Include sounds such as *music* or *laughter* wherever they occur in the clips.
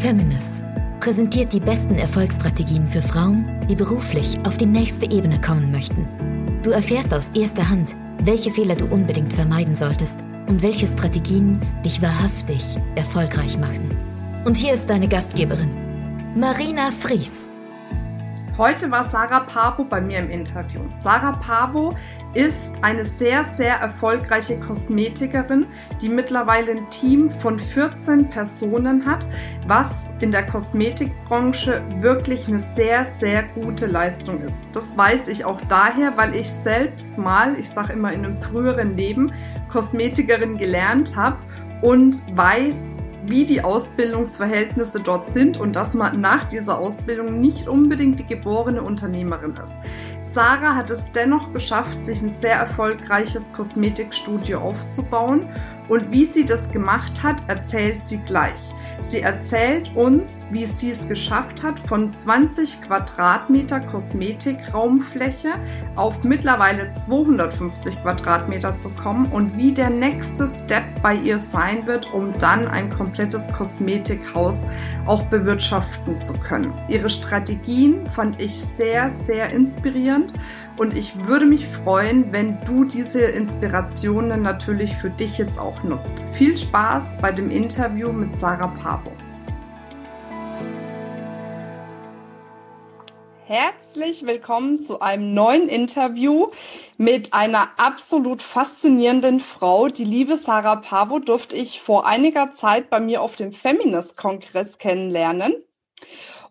Feminist präsentiert die besten Erfolgsstrategien für Frauen, die beruflich auf die nächste Ebene kommen möchten. Du erfährst aus erster Hand, welche Fehler du unbedingt vermeiden solltest und welche Strategien dich wahrhaftig erfolgreich machen. Und hier ist deine Gastgeberin, Marina Fries. Heute war Sarah Pavo bei mir im Interview. Sarah Pavo ist eine sehr, sehr erfolgreiche Kosmetikerin, die mittlerweile ein Team von 14 Personen hat, was in der Kosmetikbranche wirklich eine sehr, sehr gute Leistung ist. Das weiß ich auch daher, weil ich selbst mal, ich sage immer in einem früheren Leben, Kosmetikerin gelernt habe und weiß, wie die Ausbildungsverhältnisse dort sind und dass man nach dieser Ausbildung nicht unbedingt die geborene Unternehmerin ist. Sarah hat es dennoch geschafft, sich ein sehr erfolgreiches Kosmetikstudio aufzubauen und wie sie das gemacht hat, erzählt sie gleich. Sie erzählt uns, wie sie es geschafft hat, von 20 Quadratmeter Kosmetikraumfläche auf mittlerweile 250 Quadratmeter zu kommen und wie der nächste Step bei ihr sein wird, um dann ein komplettes Kosmetikhaus auch bewirtschaften zu können. Ihre Strategien fand ich sehr, sehr inspirierend und ich würde mich freuen, wenn du diese Inspirationen natürlich für dich jetzt auch nutzt. Viel Spaß bei dem Interview mit Sarah Pavo. Herzlich willkommen zu einem neuen Interview mit einer absolut faszinierenden Frau. Die liebe Sarah Pavo durfte ich vor einiger Zeit bei mir auf dem Feminist-Kongress kennenlernen.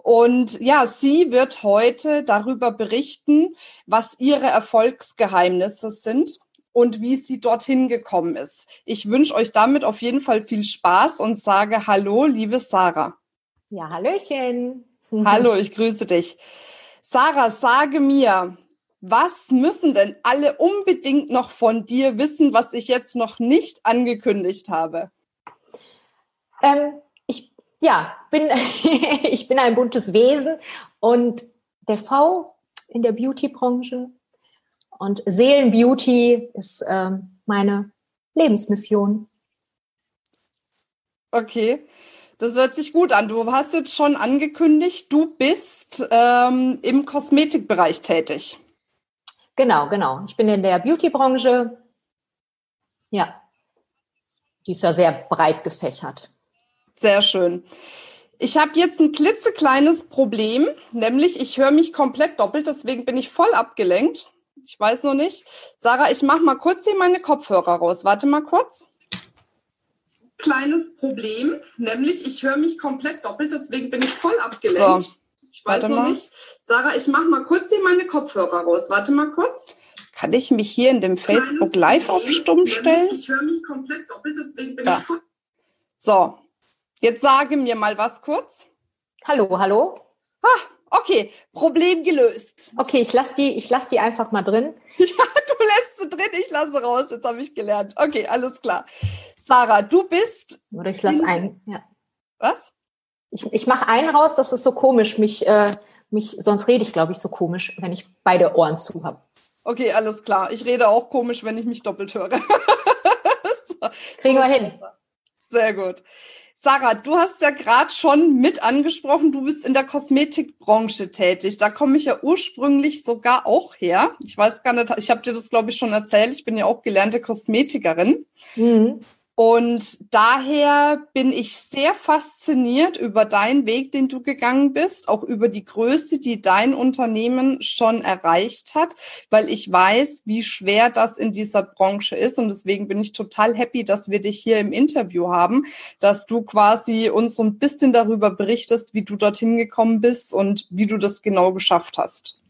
Und ja, sie wird heute darüber berichten, was ihre Erfolgsgeheimnisse sind und wie sie dorthin gekommen ist. Ich wünsche euch damit auf jeden Fall viel Spaß und sage Hallo, liebe Sarah. Ja, Hallöchen. *laughs* Hallo, ich grüße dich. Sarah, sage mir, was müssen denn alle unbedingt noch von dir wissen, was ich jetzt noch nicht angekündigt habe? Ähm, ja, bin, *laughs* ich bin ein buntes Wesen und der V in der Beauty-Branche und Seelenbeauty ist ähm, meine Lebensmission. Okay, das hört sich gut an. Du hast jetzt schon angekündigt, du bist ähm, im Kosmetikbereich tätig. Genau, genau. Ich bin in der Beauty-Branche. Ja, die ist ja sehr breit gefächert. Sehr schön. Ich habe jetzt ein klitzekleines Problem, nämlich ich höre mich komplett doppelt, deswegen bin ich voll abgelenkt. Ich weiß noch nicht. Sarah, ich mache mal kurz hier meine Kopfhörer raus. Warte mal kurz. Kleines Problem, nämlich ich höre mich komplett doppelt, deswegen bin ich voll abgelenkt. So, ich weiß noch mal. nicht. Sarah, ich mache mal kurz hier meine Kopfhörer raus. Warte mal kurz. Kann ich mich hier in dem Facebook Live auf Stumm stellen? Ich höre mich komplett doppelt, deswegen bin ja. ich voll. So, Jetzt sage mir mal was kurz. Hallo, hallo. Ah, okay, Problem gelöst. Okay, ich lasse die, ich lass die einfach mal drin. *laughs* Ja, du lässt sie drin, ich lasse raus. Jetzt habe ich gelernt. Okay, alles klar. Sarah, du bist. Oder ich lasse einen. Ja. Was? Ich, ich mache einen raus, das ist so komisch. Mich, äh, mich, sonst rede ich, glaube ich, so komisch, wenn ich beide Ohren zu habe. Okay, alles klar. Ich rede auch komisch, wenn ich mich doppelt höre. *laughs* so. Kriegen wir hin. Sehr gut. Sarah, du hast ja gerade schon mit angesprochen, du bist in der Kosmetikbranche tätig. Da komme ich ja ursprünglich sogar auch her. Ich weiß gar nicht, ich habe dir das, glaube ich, schon erzählt. Ich bin ja auch gelernte Kosmetikerin. Mhm. Und daher bin ich sehr fasziniert über deinen Weg, den du gegangen bist, auch über die Größe, die dein Unternehmen schon erreicht hat, weil ich weiß, wie schwer das in dieser Branche ist. Und deswegen bin ich total happy, dass wir dich hier im Interview haben, dass du quasi uns so ein bisschen darüber berichtest, wie du dorthin gekommen bist und wie du das genau geschafft hast.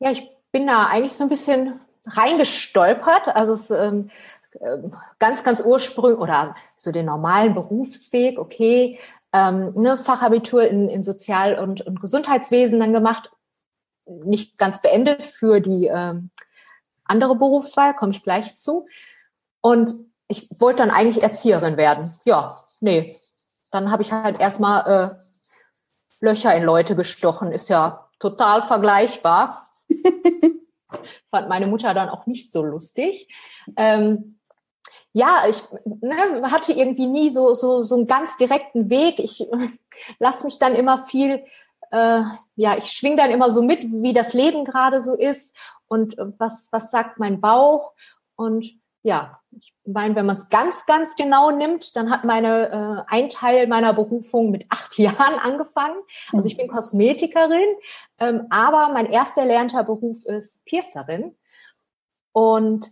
Ja, ich bin da eigentlich so ein bisschen reingestolpert. Also es ähm, ganz, ganz ursprünglich oder so den normalen Berufsweg, okay, ähm, ne, Fachabitur in, in Sozial- und, und Gesundheitswesen dann gemacht, nicht ganz beendet für die ähm, andere Berufswahl, komme ich gleich zu. Und ich wollte dann eigentlich Erzieherin werden. Ja, nee. Dann habe ich halt erstmal äh, Löcher in Leute gestochen. Ist ja total vergleichbar. *laughs* Fand meine Mutter dann auch nicht so lustig. Ähm, ja, ich ne, hatte irgendwie nie so, so, so einen ganz direkten Weg. Ich *laughs* lasse mich dann immer viel, äh, ja, ich schwing dann immer so mit, wie das Leben gerade so ist und was, was sagt mein Bauch. Und ja, ich meine, wenn man es ganz, ganz genau nimmt, dann hat meine äh, ein Teil meiner Berufung mit acht *laughs* Jahren angefangen. Also ich bin mhm. Kosmetikerin, ähm, aber mein erster erlernter Beruf ist Piercerin. Und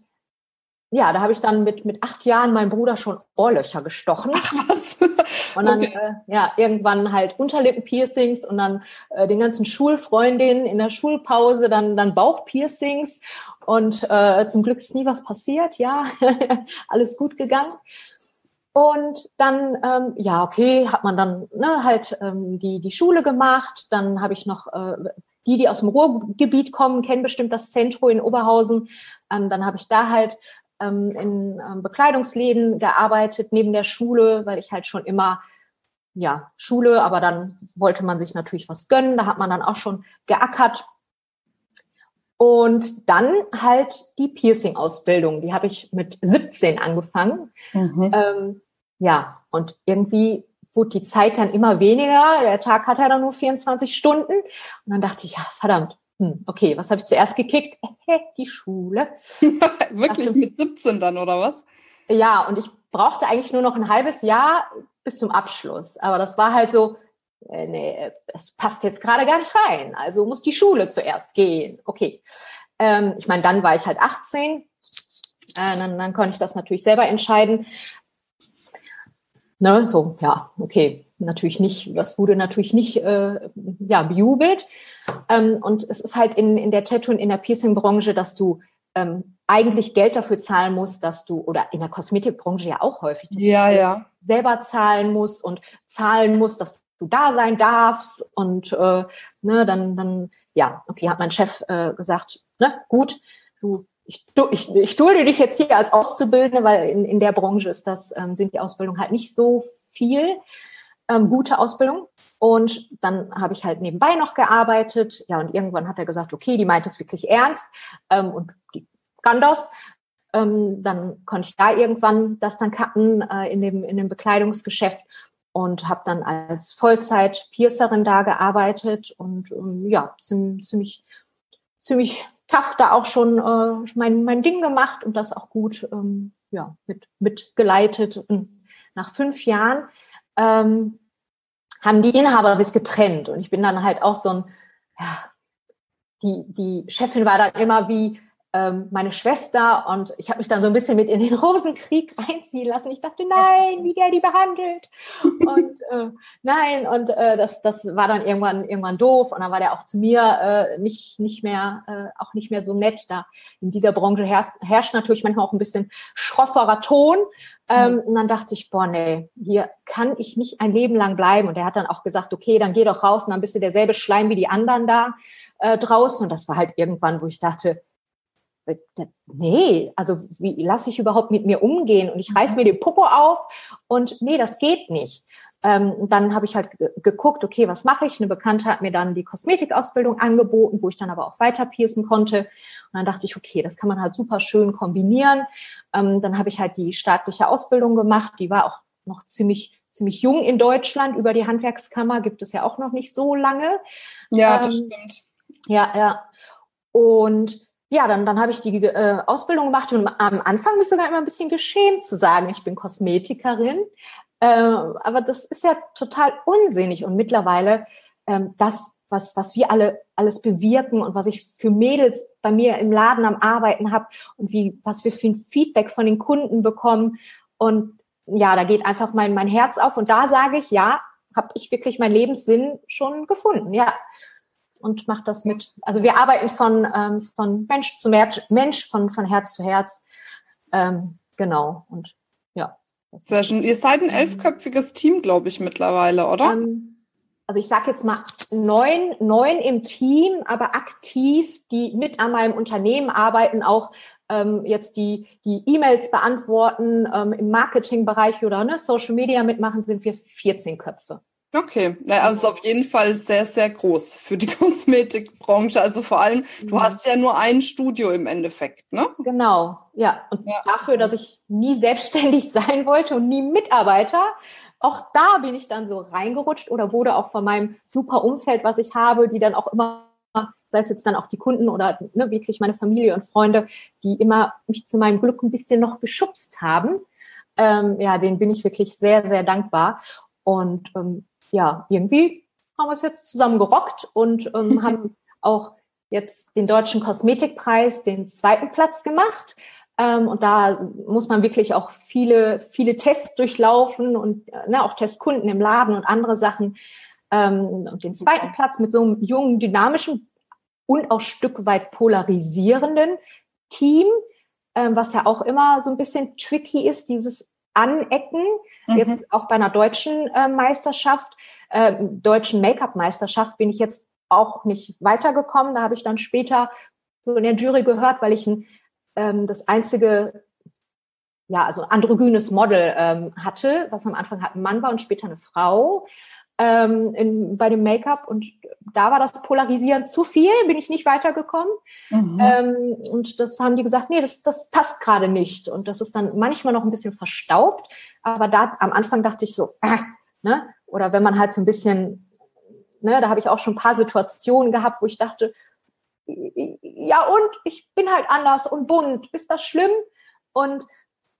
ja, da habe ich dann mit, mit acht Jahren meinem Bruder schon Ohrlöcher gestochen. Ach, was? *laughs* Und dann, okay. äh, ja, irgendwann halt Unterlippenpiercings und dann äh, den ganzen Schulfreundinnen in der Schulpause dann, dann Bauchpiercings. Und äh, zum Glück ist nie was passiert, ja, *laughs* alles gut gegangen. Und dann, ähm, ja, okay, hat man dann ne, halt ähm, die, die Schule gemacht. Dann habe ich noch äh, die, die aus dem Ruhrgebiet kommen, kennen bestimmt das Zentrum in Oberhausen. Ähm, dann habe ich da halt ähm, in ähm, Bekleidungsläden gearbeitet neben der Schule, weil ich halt schon immer ja Schule, aber dann wollte man sich natürlich was gönnen. Da hat man dann auch schon geackert. Und dann halt die Piercing-Ausbildung. Die habe ich mit 17 angefangen. Mhm. Ähm, ja, und irgendwie wurde die Zeit dann immer weniger. Der Tag hat ja dann nur 24 Stunden. Und dann dachte ich, ja, verdammt, hm, okay, was habe ich zuerst gekickt? *laughs* die Schule. *laughs* Wirklich also, mit 17 dann, oder was? Ja, und ich brauchte eigentlich nur noch ein halbes Jahr bis zum Abschluss. Aber das war halt so, äh, nee, es passt jetzt gerade gar nicht rein. Also muss die Schule zuerst gehen. Okay. Ähm, ich meine, dann war ich halt 18. Äh, dann, dann konnte ich das natürlich selber entscheiden. Ne, so, ja, okay natürlich nicht, das wurde natürlich nicht äh, ja, bejubelt. Ähm, und es ist halt in, in der Tattoo und in der Piercing-Branche, dass du ähm, eigentlich Geld dafür zahlen musst, dass du, oder in der Kosmetikbranche ja auch häufig, dass ja, du ja. selber zahlen musst und zahlen musst, dass du da sein darfst. Und äh, ne, dann, dann, ja, okay, hat mein Chef äh, gesagt, ne, gut, du ich, ich, ich dulde dich jetzt hier als Auszubildende, weil in, in der Branche ist das, ähm, sind die Ausbildungen halt nicht so viel ähm, gute Ausbildung. Und dann habe ich halt nebenbei noch gearbeitet. Ja, und irgendwann hat er gesagt, okay, die meint es wirklich ernst ähm, und die kann das. Ähm, dann konnte ich da irgendwann das dann cutten äh, in, dem, in dem Bekleidungsgeschäft und habe dann als Vollzeit-Piercerin da gearbeitet und ähm, ja, ziemlich, ziemlich, tough da auch schon äh, mein, mein Ding gemacht und das auch gut ähm, ja, mit, mit geleitet. Und nach fünf Jahren ähm, haben die Inhaber sich getrennt. Und ich bin dann halt auch so ein, ja, die, die Chefin war dann immer wie, ähm, meine Schwester und ich habe mich dann so ein bisschen mit in den *laughs* Rosenkrieg reinziehen lassen. Ich dachte, nein, *laughs* wie der die behandelt. Und äh, nein, und äh, das, das war dann irgendwann, irgendwann doof. Und dann war der auch zu mir äh, nicht, nicht mehr, äh, auch nicht mehr so nett. Da in dieser Branche herrscht, herrscht natürlich manchmal auch ein bisschen schrofferer Ton. Ähm, mhm. Und dann dachte ich, boah, nee, hier kann ich nicht ein Leben lang bleiben. Und er hat dann auch gesagt, okay, dann geh doch raus und dann bist du derselbe Schleim wie die anderen da äh, draußen. Und das war halt irgendwann, wo ich dachte, nee, also wie lasse ich überhaupt mit mir umgehen? Und ich reiß mhm. mir die Popo auf und nee, das geht nicht. Ähm, dann habe ich halt geguckt, okay, was mache ich? Eine Bekannte hat mir dann die Kosmetikausbildung angeboten, wo ich dann aber auch weiter piercen konnte. Und dann dachte ich, okay, das kann man halt super schön kombinieren. Ähm, dann habe ich halt die staatliche Ausbildung gemacht. Die war auch noch ziemlich ziemlich jung in Deutschland. Über die Handwerkskammer gibt es ja auch noch nicht so lange. Ja, das ähm, stimmt. Ja, ja. Und ja, dann, dann habe ich die äh, Ausbildung gemacht und am Anfang mich sogar immer ein bisschen geschämt zu sagen, ich bin Kosmetikerin. Äh, aber das ist ja total unsinnig und mittlerweile ähm, das, was, was wir alle alles bewirken und was ich für Mädels bei mir im Laden am Arbeiten habe und wie, was wir für ein Feedback von den Kunden bekommen. Und ja, da geht einfach mein, mein Herz auf und da sage ich, ja, habe ich wirklich meinen Lebenssinn schon gefunden, ja und macht das mit. Also wir arbeiten von, ähm, von Mensch zu Mensch, Mensch von, von Herz zu Herz. Ähm, genau. Und ja. Sehr schön. Ihr seid ein elfköpfiges Team, glaube ich, mittlerweile, oder? Ähm, also ich sage jetzt mal neun, neun im Team, aber aktiv, die mit an meinem Unternehmen arbeiten, auch ähm, jetzt die die E-Mails beantworten, ähm, im Marketingbereich oder ne, Social Media mitmachen, sind wir 14 Köpfe. Okay, naja, also auf jeden Fall sehr, sehr groß für die *laughs* Kosmetikbranche. Also vor allem, du mhm. hast ja nur ein Studio im Endeffekt, ne? Genau, ja. Und ja. dafür, dass ich nie selbstständig *laughs* sein wollte und nie Mitarbeiter, auch da bin ich dann so reingerutscht oder wurde auch von meinem super Umfeld, was ich habe, die dann auch immer sei es jetzt dann auch die Kunden oder ne, wirklich meine Familie und Freunde, die immer mich zu meinem Glück ein bisschen noch geschubst haben. Ähm, ja, denen bin ich wirklich sehr, sehr dankbar. Und ähm, ja, irgendwie haben wir es jetzt zusammen gerockt und ähm, *laughs* haben auch jetzt den deutschen Kosmetikpreis den zweiten Platz gemacht. Ähm, und da muss man wirklich auch viele, viele Tests durchlaufen und ne, auch Testkunden im Laden und andere Sachen. Ähm, und den zweiten Platz mit so einem jungen, dynamischen und auch Stück weit polarisierenden Team, ähm, was ja auch immer so ein bisschen tricky ist, dieses Anecken, mhm. jetzt auch bei einer deutschen äh, Meisterschaft, äh, deutschen Make-up-Meisterschaft bin ich jetzt auch nicht weitergekommen. Da habe ich dann später so in der Jury gehört, weil ich ein, ähm, das einzige, ja, also androgynes Model ähm, hatte, was am Anfang halt ein Mann war und später eine Frau ähm, in, bei dem Make-up. Und da war das Polarisieren zu viel, bin ich nicht weitergekommen. Mhm. Ähm, und das haben die gesagt, nee, das, das passt gerade nicht. Und das ist dann manchmal noch ein bisschen verstaubt. Aber da am Anfang dachte ich so, äh, ne? Oder wenn man halt so ein bisschen, ne, da habe ich auch schon ein paar Situationen gehabt, wo ich dachte, ja und ich bin halt anders und bunt, ist das schlimm? Und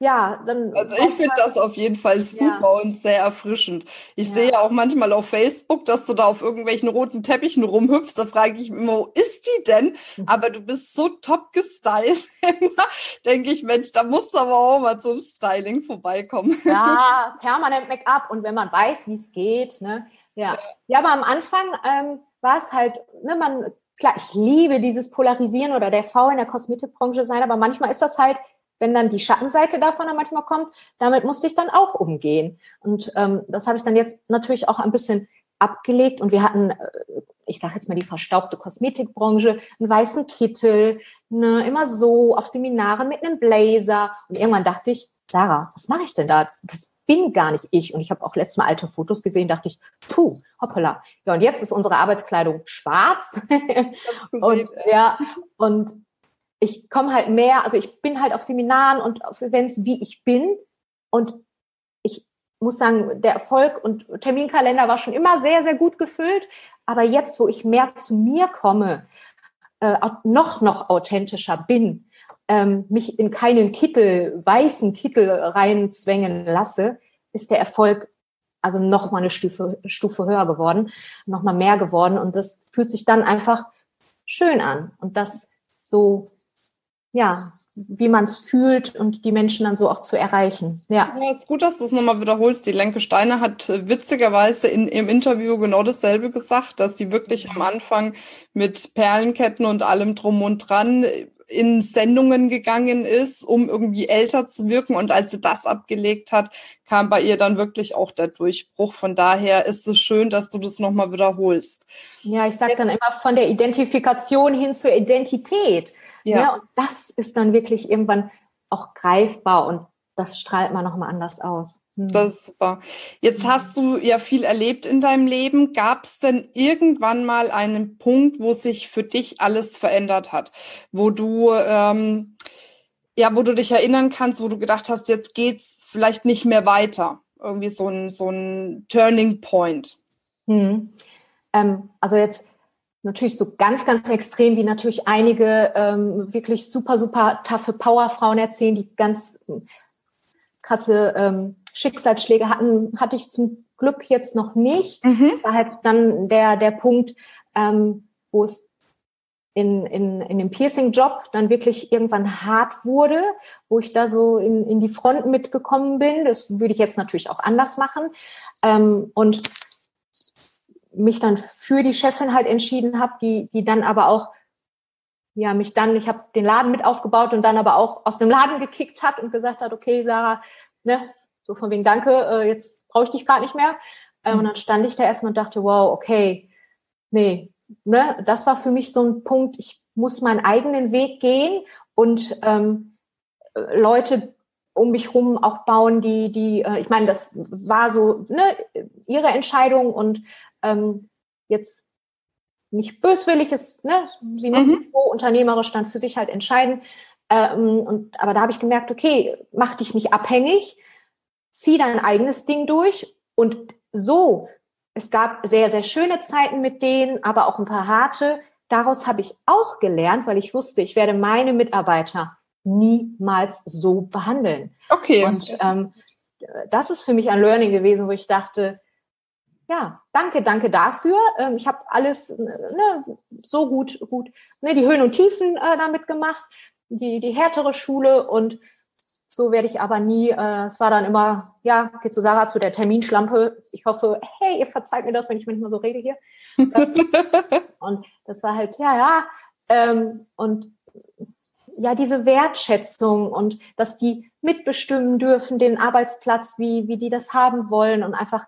ja, dann. Also ich finde das auf jeden Fall super ja. und sehr erfrischend. Ich ja. sehe auch manchmal auf Facebook, dass du da auf irgendwelchen roten Teppichen rumhüpfst. Da frage ich mich immer, wo ist die denn? Mhm. Aber du bist so top gestylt. *laughs* Denke ich, Mensch, da musst du aber auch mal zum Styling vorbeikommen. Ja, *laughs* permanent Make-up und wenn man weiß, wie es geht, ne? Ja. ja. aber am Anfang ähm, war es halt, ne, man, klar, ich liebe dieses Polarisieren oder der V in der Kosmetikbranche sein, aber manchmal ist das halt wenn dann die Schattenseite davon dann manchmal kommt, damit musste ich dann auch umgehen. Und ähm, das habe ich dann jetzt natürlich auch ein bisschen abgelegt und wir hatten, äh, ich sage jetzt mal die verstaubte Kosmetikbranche, einen weißen Kittel, ne, immer so auf Seminaren mit einem Blazer und irgendwann dachte ich, Sarah, was mache ich denn da? Das bin gar nicht ich. Und ich habe auch letztes Mal alte Fotos gesehen, dachte ich, puh, hoppala. Ja, und jetzt ist unsere Arbeitskleidung schwarz. *laughs* und ja, und ich komme halt mehr, also ich bin halt auf Seminaren und auf Events, wie ich bin. Und ich muss sagen, der Erfolg und Terminkalender war schon immer sehr, sehr gut gefüllt. Aber jetzt, wo ich mehr zu mir komme, äh, noch, noch authentischer bin, ähm, mich in keinen Kittel, weißen Kittel reinzwängen lasse, ist der Erfolg also noch mal eine Stufe, Stufe höher geworden, noch mal mehr geworden. Und das fühlt sich dann einfach schön an. Und das so ja, wie man es fühlt und die Menschen dann so auch zu erreichen. Ja. ja ist gut, dass du es nochmal wiederholst. Die Lenke Steiner hat äh, witzigerweise in, im Interview genau dasselbe gesagt, dass sie wirklich am Anfang mit Perlenketten und allem drum und dran in Sendungen gegangen ist, um irgendwie älter zu wirken. Und als sie das abgelegt hat, kam bei ihr dann wirklich auch der Durchbruch. Von daher ist es schön, dass du das nochmal wiederholst. Ja, ich sage dann immer von der Identifikation hin zur Identität. Ja. ja. Und das ist dann wirklich irgendwann auch greifbar und das strahlt man nochmal anders aus. Hm. Das ist super. Jetzt hast du ja viel erlebt in deinem Leben. Gab es denn irgendwann mal einen Punkt, wo sich für dich alles verändert hat? Wo du, ähm, ja, wo du dich erinnern kannst, wo du gedacht hast, jetzt geht's vielleicht nicht mehr weiter? Irgendwie so ein, so ein Turning Point. Hm. Ähm, also jetzt natürlich so ganz, ganz extrem, wie natürlich einige ähm, wirklich super, super taffe Powerfrauen erzählen, die ganz ähm, krasse ähm, Schicksalsschläge hatten, hatte ich zum Glück jetzt noch nicht. Mhm. War halt dann der, der Punkt, ähm, wo es in, in, in dem Piercing-Job dann wirklich irgendwann hart wurde, wo ich da so in, in die Front mitgekommen bin. Das würde ich jetzt natürlich auch anders machen. Ähm, und mich dann für die Chefin halt entschieden habe, die, die dann aber auch, ja, mich dann, ich habe den Laden mit aufgebaut und dann aber auch aus dem Laden gekickt hat und gesagt hat, okay, Sarah, ne, so von wegen Danke, äh, jetzt brauche ich dich gerade nicht mehr. Äh, mhm. Und dann stand ich da erstmal und dachte, wow, okay, nee, ne, das war für mich so ein Punkt, ich muss meinen eigenen Weg gehen und ähm, Leute um mich rum auch bauen, die, die, äh, ich meine, das war so ne, ihre Entscheidung und ähm, jetzt nicht böswillig ist, ne? sie muss mhm. so unternehmerisch dann für sich halt entscheiden. Ähm, und, aber da habe ich gemerkt, okay, mach dich nicht abhängig, zieh dein eigenes Ding durch und so. Es gab sehr, sehr schöne Zeiten mit denen, aber auch ein paar harte. Daraus habe ich auch gelernt, weil ich wusste, ich werde meine Mitarbeiter niemals so behandeln. Okay. Und ähm, das ist für mich ein Learning gewesen, wo ich dachte, ja, danke, danke dafür. Ähm, ich habe alles ne, so gut, gut, ne, die Höhen und Tiefen äh, damit gemacht, die, die härtere Schule und so werde ich aber nie, äh, es war dann immer, ja, geht zu Sarah, zu der Terminschlampe. Ich hoffe, hey, ihr verzeiht mir das, wenn ich manchmal so rede hier. *laughs* und das war halt, ja, ja. Ähm, und ja, diese Wertschätzung und dass die mitbestimmen dürfen, den Arbeitsplatz, wie, wie die das haben wollen und einfach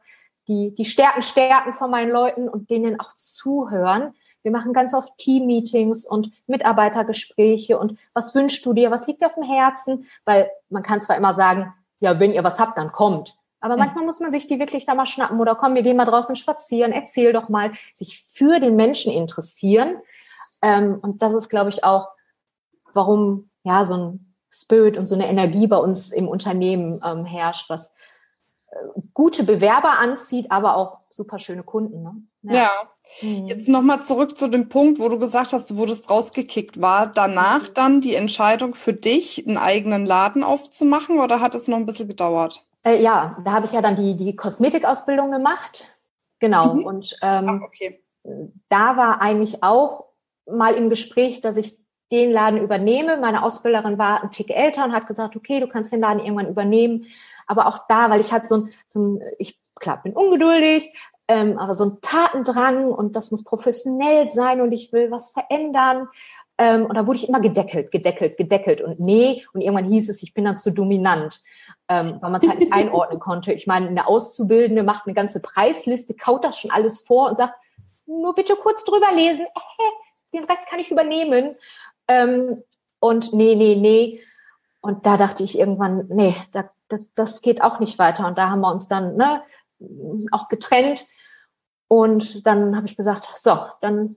die, die Stärken stärken von meinen Leuten und denen auch zuhören. Wir machen ganz oft Team-Meetings und Mitarbeitergespräche und was wünschst du dir, was liegt dir auf dem Herzen? Weil man kann zwar immer sagen, ja, wenn ihr was habt, dann kommt. Aber manchmal muss man sich die wirklich da mal schnappen oder komm, wir gehen mal draußen spazieren, erzähl doch mal, sich für den Menschen interessieren. Ähm, und das ist, glaube ich, auch, warum ja so ein Spirit und so eine Energie bei uns im Unternehmen ähm, herrscht, was gute Bewerber anzieht, aber auch super schöne Kunden. Ne? Ja. ja. Mhm. Jetzt nochmal zurück zu dem Punkt, wo du gesagt hast, du wurdest rausgekickt. War danach mhm. dann die Entscheidung für dich, einen eigenen Laden aufzumachen oder hat es noch ein bisschen gedauert? Äh, ja, da habe ich ja dann die, die Kosmetikausbildung gemacht. Genau. Mhm. Und ähm, Ach, okay. da war eigentlich auch mal im Gespräch, dass ich den Laden übernehme. Meine Ausbilderin war ein Tick älter und hat gesagt, okay, du kannst den Laden irgendwann übernehmen. Aber auch da, weil ich halt so ein, so ein ich klar bin ungeduldig, ähm, aber so ein Tatendrang und das muss professionell sein und ich will was verändern. Ähm, und da wurde ich immer gedeckelt, gedeckelt, gedeckelt und nee. Und irgendwann hieß es, ich bin dann zu dominant, ähm, weil man es halt nicht einordnen *laughs* konnte. Ich meine, eine Auszubildende macht eine ganze Preisliste, kaut das schon alles vor und sagt, nur bitte kurz drüber lesen, äh, *laughs* den Rest kann ich übernehmen. Ähm, und nee, nee, nee. Und da dachte ich irgendwann, nee, da, das, das geht auch nicht weiter. Und da haben wir uns dann ne, auch getrennt. Und dann habe ich gesagt, so, dann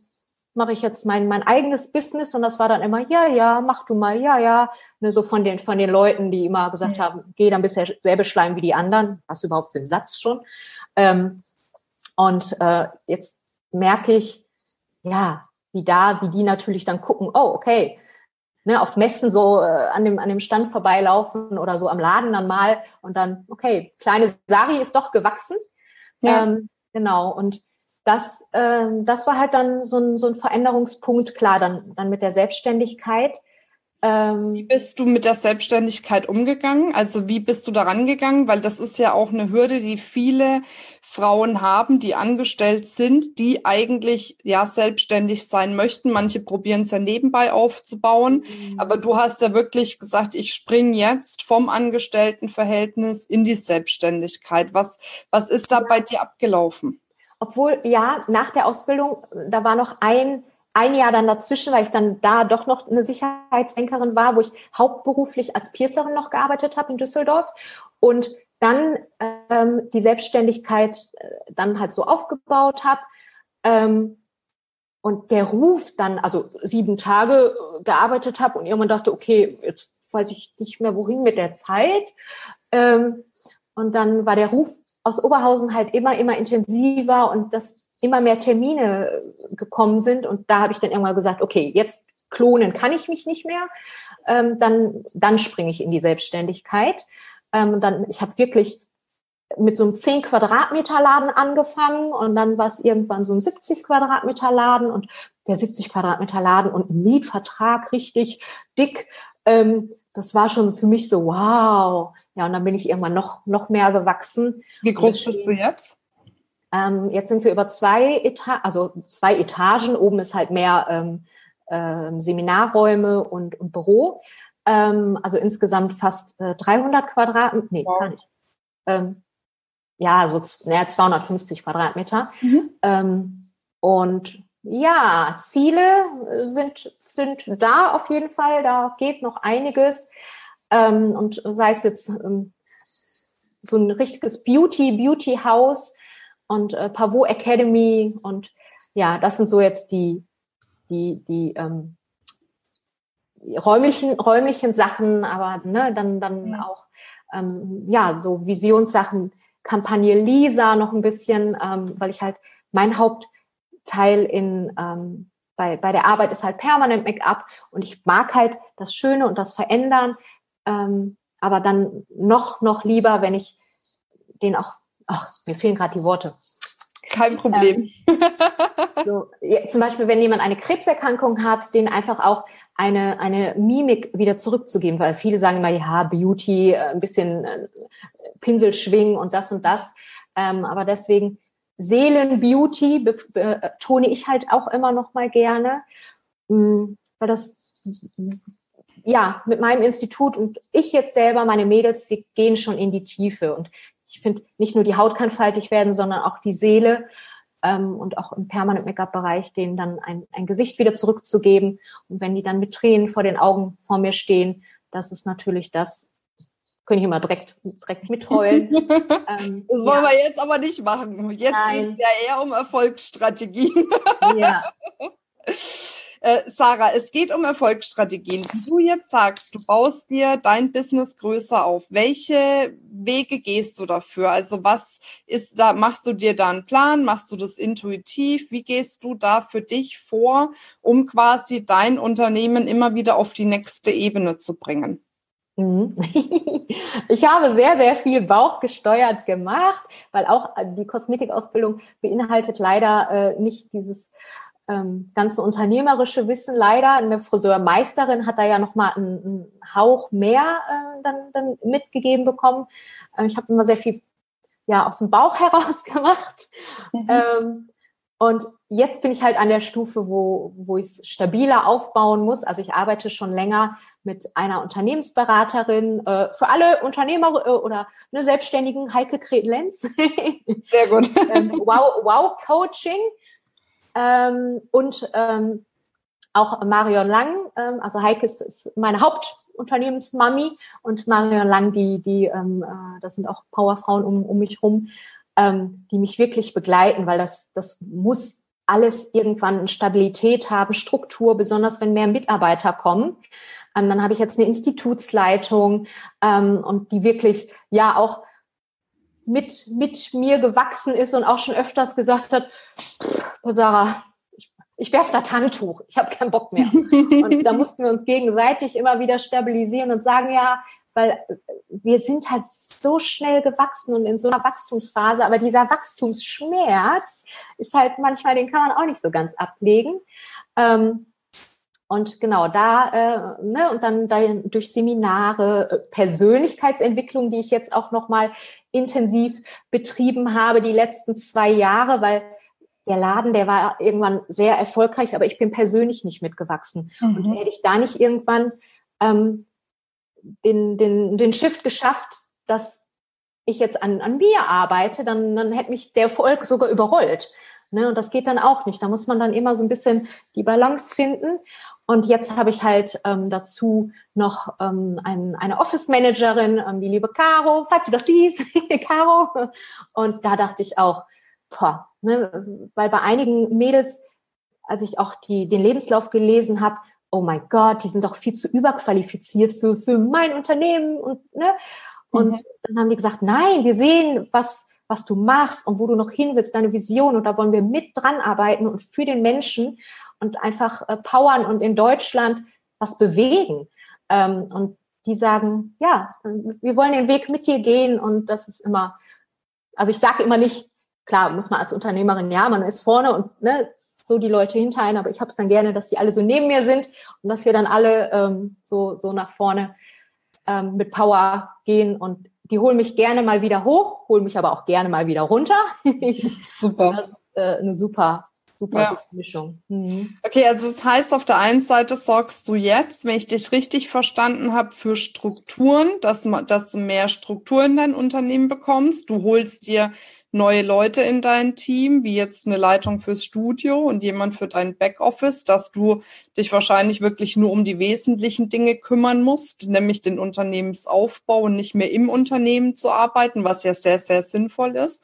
mache ich jetzt mein, mein eigenes Business. Und das war dann immer, ja, ja, mach du mal, ja, ja. Ne, so von den, von den Leuten, die immer gesagt mhm. haben, geh dann bisher selbe Schleim wie die anderen. Was überhaupt für ein Satz schon. Ähm, und äh, jetzt merke ich, ja, wie da, wie die natürlich dann gucken, oh, okay, ne, auf Messen so äh, an, dem, an dem Stand vorbeilaufen oder so am Laden dann mal und dann, okay, kleine Sari ist doch gewachsen. Ja. Ähm, genau. Und das, ähm, das war halt dann so ein, so ein Veränderungspunkt, klar, dann, dann mit der Selbstständigkeit. Ähm, wie bist du mit der Selbstständigkeit umgegangen? Also wie bist du daran gegangen? Weil das ist ja auch eine Hürde, die viele Frauen haben, die angestellt sind, die eigentlich ja selbstständig sein möchten. Manche probieren es ja nebenbei aufzubauen. Mhm. Aber du hast ja wirklich gesagt, ich springe jetzt vom Angestelltenverhältnis in die Selbstständigkeit. Was, was ist da bei dir abgelaufen? Obwohl, ja, nach der Ausbildung, da war noch ein ein Jahr dann dazwischen, weil ich dann da doch noch eine Sicherheitsdenkerin war, wo ich hauptberuflich als Piercerin noch gearbeitet habe in Düsseldorf und dann ähm, die Selbstständigkeit äh, dann halt so aufgebaut habe. Ähm, und der Ruf dann, also sieben Tage äh, gearbeitet habe und irgendwann dachte, okay, jetzt weiß ich nicht mehr wohin mit der Zeit. Ähm, und dann war der Ruf aus Oberhausen halt immer, immer intensiver und das immer mehr Termine gekommen sind. Und da habe ich dann irgendwann gesagt, okay, jetzt klonen kann ich mich nicht mehr. Ähm, dann, dann springe ich in die Selbstständigkeit. Ähm, dann, ich habe wirklich mit so einem 10 Quadratmeter Laden angefangen und dann war es irgendwann so ein 70 Quadratmeter Laden und der 70 Quadratmeter Laden und ein Mietvertrag richtig dick. Ähm, das war schon für mich so, wow. Ja, und dann bin ich irgendwann noch, noch mehr gewachsen. Wie groß bist du jetzt? Ähm, jetzt sind wir über zwei Etagen, also zwei Etagen. Oben ist halt mehr ähm, äh, Seminarräume und, und Büro. Ähm, also insgesamt fast äh, 300 Quadratmeter. Nee, wow. gar nicht. Ähm, ja, so naja, 250 Quadratmeter. Mhm. Ähm, und ja, Ziele sind, sind da auf jeden Fall. Da geht noch einiges. ähm, und sei es jetzt so ein richtiges Beauty, Beauty House und äh, Pavot Academy und ja, das sind so jetzt die, die, die ähm, räumlichen, räumlichen Sachen, aber ne, dann, dann ja. auch ähm, ja, so Visionssachen, Kampagne Lisa noch ein bisschen, ähm, weil ich halt mein Hauptteil in ähm, bei, bei der Arbeit ist halt permanent Make-up und ich mag halt das Schöne und das Verändern, ähm, aber dann noch, noch lieber, wenn ich den auch, ach, mir fehlen gerade die Worte. Kein Problem. Ähm, so, ja, zum Beispiel, wenn jemand eine Krebserkrankung hat, den einfach auch eine, eine Mimik wieder zurückzugeben, weil viele sagen immer, ja, Beauty, äh, ein bisschen äh, Pinsel schwingen und das und das. Ähm, aber deswegen Seelenbeauty betone ich halt auch immer noch mal gerne, mm, weil das ja mit meinem Institut und ich jetzt selber, meine Mädels, wir gehen schon in die Tiefe und ich finde nicht nur die Haut kann faltig werden, sondern auch die Seele ähm, und auch im Permanent Make-up Bereich denen dann ein, ein Gesicht wieder zurückzugeben und wenn die dann mit Tränen vor den Augen vor mir stehen, das ist natürlich das, könnte ich immer direkt, direkt mitheulen. *laughs* ähm, das wollen ja. wir jetzt aber nicht machen. Jetzt geht es ja eher um Erfolgsstrategien. ja. *laughs* Äh, Sarah, es geht um Erfolgsstrategien. Du jetzt sagst, du baust dir dein Business größer auf, welche Wege gehst du dafür? Also was ist da, machst du dir da einen Plan? Machst du das intuitiv? Wie gehst du da für dich vor, um quasi dein Unternehmen immer wieder auf die nächste Ebene zu bringen? Mhm. *laughs* Ich habe sehr, sehr viel bauchgesteuert gemacht, weil auch die Kosmetikausbildung beinhaltet leider äh, nicht dieses ähm, ganze unternehmerische Wissen leider. Eine Friseurmeisterin hat da ja noch mal einen, einen Hauch mehr äh, dann, dann mitgegeben bekommen. Äh, ich habe immer sehr viel ja aus dem Bauch *laughs* heraus gemacht. Mhm. Ähm, und jetzt bin ich halt an der Stufe, wo, wo ich es stabiler aufbauen muss. Also ich arbeite schon länger mit einer Unternehmensberaterin äh, für alle Unternehmer äh, oder eine Selbstständigen, Heike Kretlenz. Sehr gut. *laughs* ähm, wow, wow Coaching. Ähm, und ähm, auch Marion Lang, ähm, also Heike ist, ist meine Hauptunternehmensmami und Marion Lang, die, die, ähm, äh, das sind auch Powerfrauen um, um mich rum, ähm, die mich wirklich begleiten, weil das, das muss alles irgendwann Stabilität haben, Struktur, besonders wenn mehr Mitarbeiter kommen. Ähm, dann habe ich jetzt eine Institutsleitung ähm, und die wirklich ja auch mit, mit mir gewachsen ist und auch schon öfters gesagt hat, Sarah, ich, ich werfe das Handtuch, ich habe keinen Bock mehr. *laughs* und da mussten wir uns gegenseitig immer wieder stabilisieren und sagen, ja, weil wir sind halt so schnell gewachsen und in so einer Wachstumsphase, aber dieser Wachstumsschmerz ist halt manchmal, den kann man auch nicht so ganz ablegen. Ähm, und genau da, äh, ne, und dann da durch Seminare, äh, Persönlichkeitsentwicklung, die ich jetzt auch nochmal intensiv betrieben habe, die letzten zwei Jahre, weil der Laden, der war irgendwann sehr erfolgreich, aber ich bin persönlich nicht mitgewachsen. Mhm. Und hätte ich da nicht irgendwann ähm, den, den, den Shift geschafft, dass ich jetzt an, an mir arbeite, dann, dann hätte mich der Erfolg sogar überrollt. Ne? Und das geht dann auch nicht. Da muss man dann immer so ein bisschen die Balance finden. Und jetzt habe ich halt ähm, dazu noch ähm, ein, eine Office-Managerin, ähm, die liebe Caro, falls du das siehst, *laughs* Caro. Und da dachte ich auch, boah, ne, weil bei einigen Mädels, als ich auch die, den Lebenslauf gelesen habe, oh mein Gott, die sind doch viel zu überqualifiziert für, für mein Unternehmen und, ne? Und mhm. dann haben die gesagt, nein, wir sehen, was, was du machst und wo du noch hin willst, deine Vision und da wollen wir mit dran arbeiten und für den Menschen und einfach äh, powern und in Deutschland was bewegen. Ähm, und die sagen, ja, wir wollen den Weg mit dir gehen und das ist immer, also ich sage immer nicht, klar, muss man als Unternehmerin, ja, man ist vorne und ne, so die Leute hinter einen, aber ich habe es dann gerne, dass die alle so neben mir sind und dass wir dann alle ähm, so, so nach vorne ähm, mit Power gehen und die holen mich gerne mal wieder hoch, holen mich aber auch gerne mal wieder runter. *laughs* Super. Das ist, äh, eine super super, ja. Mischung. Mhm. Okay, also das heißt, auf der einen Seite sorgst du jetzt, wenn ich dich richtig verstanden habe, für Strukturen, dass, dass du mehr Struktur in dein Unternehmen bekommst. Du holst dir neue Leute in dein Team, wie jetzt eine Leitung fürs Studio und jemand für dein Backoffice, dass du dich wahrscheinlich wirklich nur um die wesentlichen Dinge kümmern musst, nämlich den Unternehmensaufbau und nicht mehr im Unternehmen zu arbeiten, was ja sehr, sehr sinnvoll ist.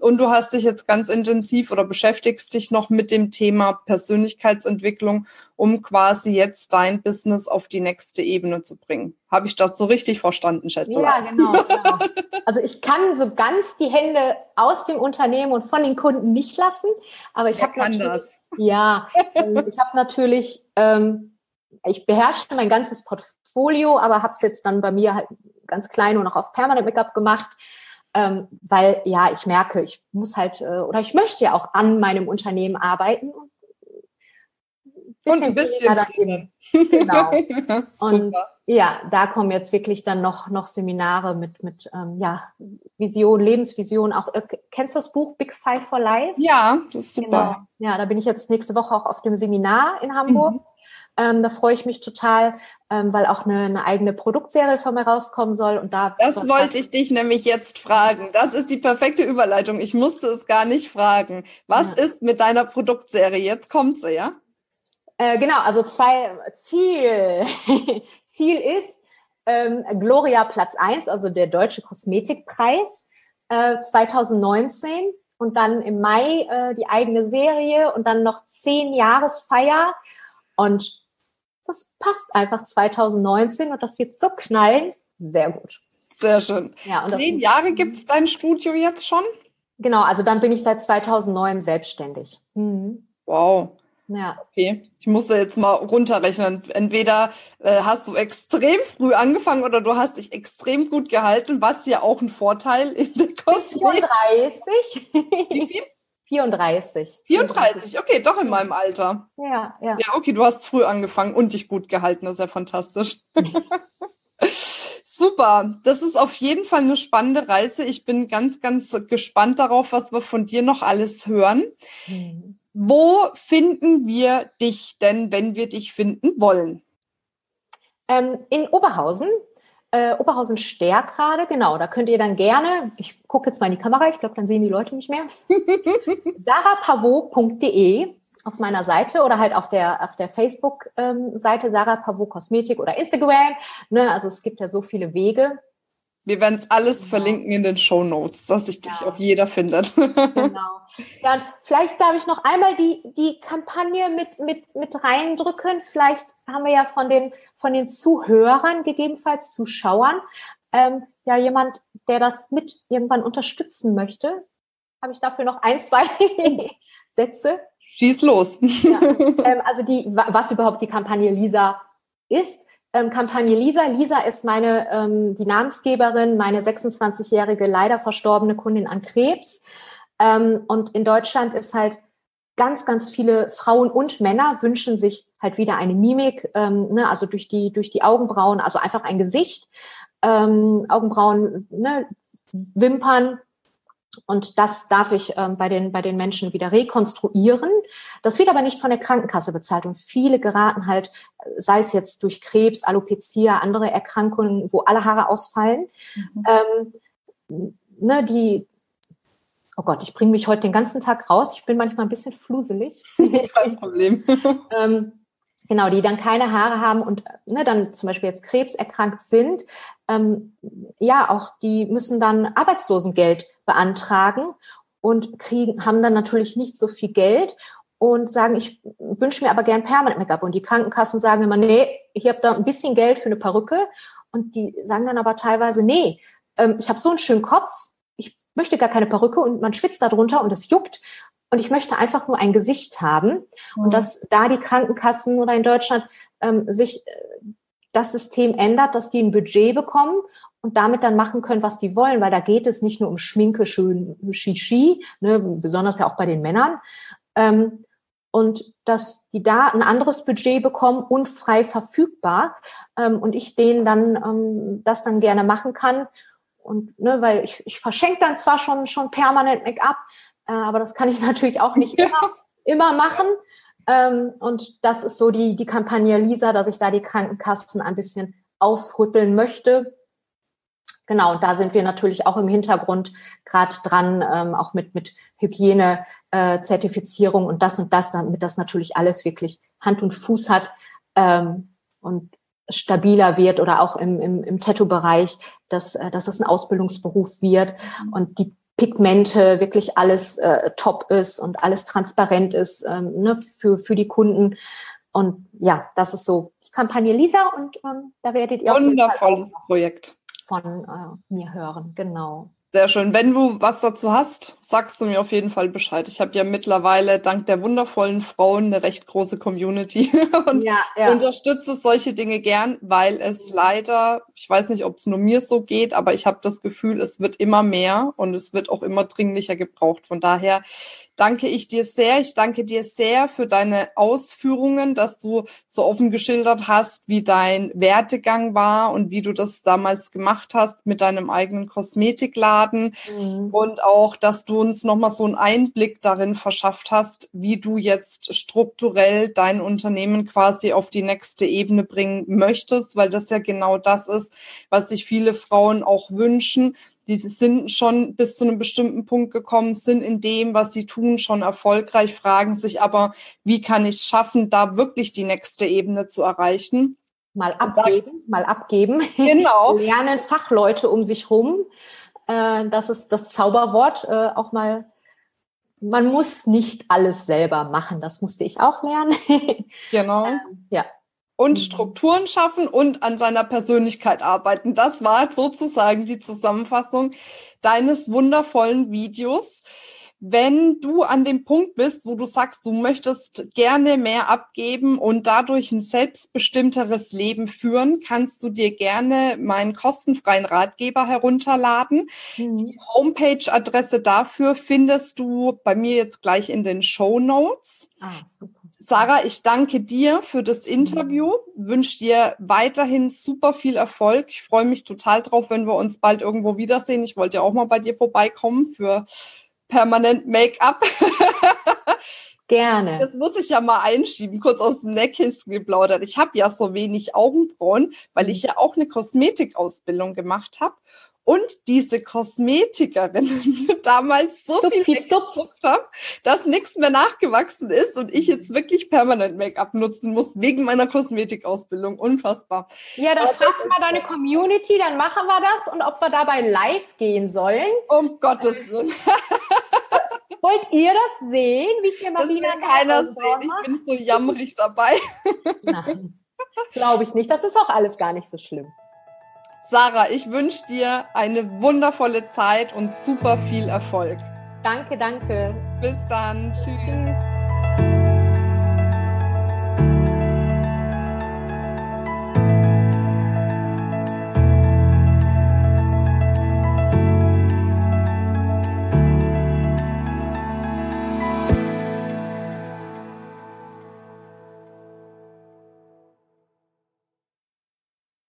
Und du hast dich jetzt ganz intensiv oder beschäftigst dich noch mit dem Thema Persönlichkeitsentwicklung, um quasi jetzt dein Business auf die nächste Ebene zu bringen. Habe ich das so richtig verstanden, schätze? Ja, genau, genau. Also ich kann so ganz die Hände aus dem Unternehmen und von den Kunden nicht lassen, aber ich habe natürlich, das. ja, ähm, ich habe natürlich, ähm, ich beherrsche mein ganzes Portfolio, aber habe es jetzt dann bei mir halt ganz klein und auch auf Permanent Make-up gemacht ähm, weil ja, ich merke, ich muss halt äh, oder ich möchte ja auch an meinem Unternehmen arbeiten und und ein bisschen daneben. Genau. *laughs* und ja, da kommen jetzt wirklich dann noch noch Seminare mit mit ähm, ja Vision, Lebensvision. Auch äh, kennst du das Buch Big Five for Life? Ja, das ist super. Genau. Ja, da bin ich jetzt nächste Woche auch auf dem Seminar in Hamburg. Mhm. Ähm, da freue ich mich total, ähm, weil auch eine, eine, eigene Produktserie von mir rauskommen soll. Und da das wollte ich dich nämlich jetzt fragen. Das ist die perfekte Überleitung. Ich musste es gar nicht fragen. Was ja. ist mit deiner Produktserie? Jetzt kommt sie, ja? Äh, genau, also zwei Ziel. *laughs* Ziel ist ähm, Gloria Platz 1, also der Deutsche Kosmetikpreis äh, 2019 und dann im Mai äh, die eigene Serie und dann noch zehn Jahresfeier. Und das passt einfach 2019 und das wird so knallen. Sehr gut. Sehr schön. Ja, und Zehn Jahre gibt es dein Studio jetzt schon? Genau, also dann bin ich seit 2009 selbstständig. Mhm. Wow. Ja. Okay, ich musste jetzt mal runterrechnen. Entweder äh, hast du extrem früh angefangen oder du hast dich extrem gut gehalten, was ja auch ein Vorteil in der Kosmetik. 34. Wie viel? 34. 34, okay, doch in meinem Alter. Ja, ja. Ja, okay, du hast früh angefangen und dich gut gehalten, das ist ja fantastisch. *laughs* Super, das ist auf jeden Fall eine spannende Reise. Ich bin ganz, ganz gespannt darauf, was wir von dir noch alles hören. Mhm. Wo finden wir dich denn, wenn wir dich finden wollen? Ähm, in Oberhausen äh, Oberhausen Stärk gerade, genau, da könnt ihr dann gerne, ich gucke jetzt mal in die Kamera, ich glaube, dann sehen die Leute nicht mehr, *laughs* sarapavot.de auf meiner Seite oder halt auf der, auf der Facebook-Seite ähm, Sarah Pavot Kosmetik oder Instagram. Ne? Also es gibt ja so viele Wege. Wir werden es alles genau. verlinken in den Show Notes, dass sich dich auch jeder findet. *laughs* genau. Dann vielleicht darf ich noch einmal die, die Kampagne mit, mit, mit reindrücken. Vielleicht haben wir ja von den, von den Zuhörern, gegebenenfalls Zuschauern, ähm, ja jemand, der das mit irgendwann unterstützen möchte. Habe ich dafür noch ein, zwei *laughs* Sätze? Schieß los. Ja, ähm, also die, was überhaupt die Kampagne Lisa ist. Ähm, Kampagne Lisa. Lisa ist meine, ähm, die Namensgeberin, meine 26-jährige leider verstorbene Kundin an Krebs. Ähm, und in Deutschland ist halt ganz, ganz viele Frauen und Männer wünschen sich halt wieder eine Mimik, ähm, ne, also durch die, durch die Augenbrauen, also einfach ein Gesicht, ähm, Augenbrauen, ne, Wimpern. Und das darf ich ähm, bei, den, bei den Menschen wieder rekonstruieren. Das wird aber nicht von der Krankenkasse bezahlt. Und viele geraten halt, sei es jetzt durch Krebs, Alopecia, andere Erkrankungen, wo alle Haare ausfallen. Mhm. Ähm, ne, die, oh Gott, ich bringe mich heute den ganzen Tag raus. Ich bin manchmal ein bisschen fluselig. *laughs* *laughs* Kein Problem. ähm, genau, die dann keine Haare haben und ne, dann zum Beispiel jetzt Krebs erkrankt sind. Ähm, ja, auch die müssen dann Arbeitslosengeld beantragen und kriegen, haben dann natürlich nicht so viel Geld und sagen, ich wünsche mir aber gern Permanent Make-up. Und die Krankenkassen sagen immer, nee, ich habe da ein bisschen Geld für eine Perücke. Und die sagen dann aber teilweise, nee, ähm, ich habe so einen schönen Kopf, möchte gar keine Perücke und man schwitzt darunter und es juckt. Und ich möchte einfach nur ein Gesicht haben mhm. und dass da die Krankenkassen oder in Deutschland ähm, sich äh, das System ändert, dass die ein Budget bekommen und damit dann machen können, was die wollen, weil da geht es nicht nur um Schminke, schön Shishi, ne, besonders ja auch bei den Männern, ähm, und dass die da ein anderes Budget bekommen und frei verfügbar. Ähm, und ich denen dann ähm, das dann gerne machen kann und ne, weil ich, ich verschenke dann zwar schon, schon permanent Make-up, äh, aber das kann ich *laughs* natürlich auch nicht immer, immer machen. Ähm, und das ist so die, die Kampagne Lisa, dass ich da die Krankenkassen ein bisschen aufrütteln möchte. Genau, und da sind wir natürlich auch im Hintergrund gerade dran, ähm, auch mit, mit Hygiene, äh, Zertifizierung und das und das, damit das natürlich alles wirklich Hand und Fuß hat ähm, und stabiler wird oder auch im, im, im Tattoo-Bereich, dass, äh, dass es ein Ausbildungsberuf wird mhm. und die Pigmente wirklich alles äh, top ist und alles transparent ist ähm, ne, für, für die Kunden. Und ja, das ist so die Kampagne Lisa und ähm, da werdet ihr Wundervolles Projekt von äh, mir hören, genau. Sehr schön. Wenn du was dazu hast, sagst du mir auf jeden Fall Bescheid. Ich habe ja mittlerweile dank der wundervollen Frauen eine recht große Community *laughs* und ja, ja. unterstütze solche Dinge gern, weil es leider, ich weiß nicht, ob es nur mir so geht, aber ich habe das Gefühl, es wird immer mehr und es wird auch immer dringlicher gebraucht. Von daher danke ich dir sehr. Ich danke dir sehr für deine Ausführungen, dass du so offen geschildert hast, wie dein Wertegang war und wie du das damals gemacht hast mit deinem eigenen Kosmetikladen mhm. und auch, dass du uns nochmal so einen Einblick darin verschafft hast, wie du jetzt strukturell dein Unternehmen quasi auf die nächste Ebene bringen möchtest, weil das ja genau das ist, was sich viele Frauen auch wünschen, die sind schon bis zu einem bestimmten Punkt gekommen, sind in dem, was sie tun, schon erfolgreich, fragen sich aber, wie kann ich es schaffen, da wirklich die nächste Ebene zu erreichen? Mal abgeben, mal abgeben. Genau. *laughs* Lernen Fachleute um sich rum. Äh, das ist das Zauberwort. Äh, auch mal, man muss nicht alles selber machen. Das musste ich auch lernen. *laughs* Genau. ja und mhm. Strukturen schaffen und an seiner Persönlichkeit arbeiten. Das war sozusagen die Zusammenfassung deines wundervollen Videos. Wenn du an dem Punkt bist, wo du sagst, du möchtest gerne mehr abgeben und dadurch ein selbstbestimmteres Leben führen, kannst du dir gerne meinen kostenfreien Ratgeber herunterladen. Mhm. Die Homepage-Adresse dafür findest du bei mir jetzt gleich in den Show Notes. Ah, super. Sarah, ich danke dir für das Interview, wünsche dir weiterhin super viel Erfolg. Ich freue mich total drauf, wenn wir uns bald irgendwo wiedersehen. Ich wollte ja auch mal bei dir vorbeikommen für permanent Make-up. *laughs* Gerne. Das muss ich ja mal einschieben, kurz aus dem Nähkissen geplaudert. Ich habe ja so wenig Augenbrauen, weil ich ja auch eine Kosmetikausbildung gemacht habe und diese Kosmetikerin *laughs* damals so Zupf, viel Make-up habe, dass nichts mehr nachgewachsen ist und ich jetzt wirklich permanent Make-up nutzen muss wegen meiner Kosmetikausbildung. Unfassbar. Ja, dann frag mal deine Community, dann machen wir das und ob wir dabei live gehen sollen. Um Gottes Willen. *laughs* Wollt ihr das sehen, wie ich hier mal wieder keiner sehen. Ich bin so jammerig dabei. Nein, glaube ich nicht. Das ist auch alles gar nicht so schlimm. Sarah, ich wünsche dir eine wundervolle Zeit und super viel Erfolg. Danke, danke. Bis dann. Tschüss. Tschüss.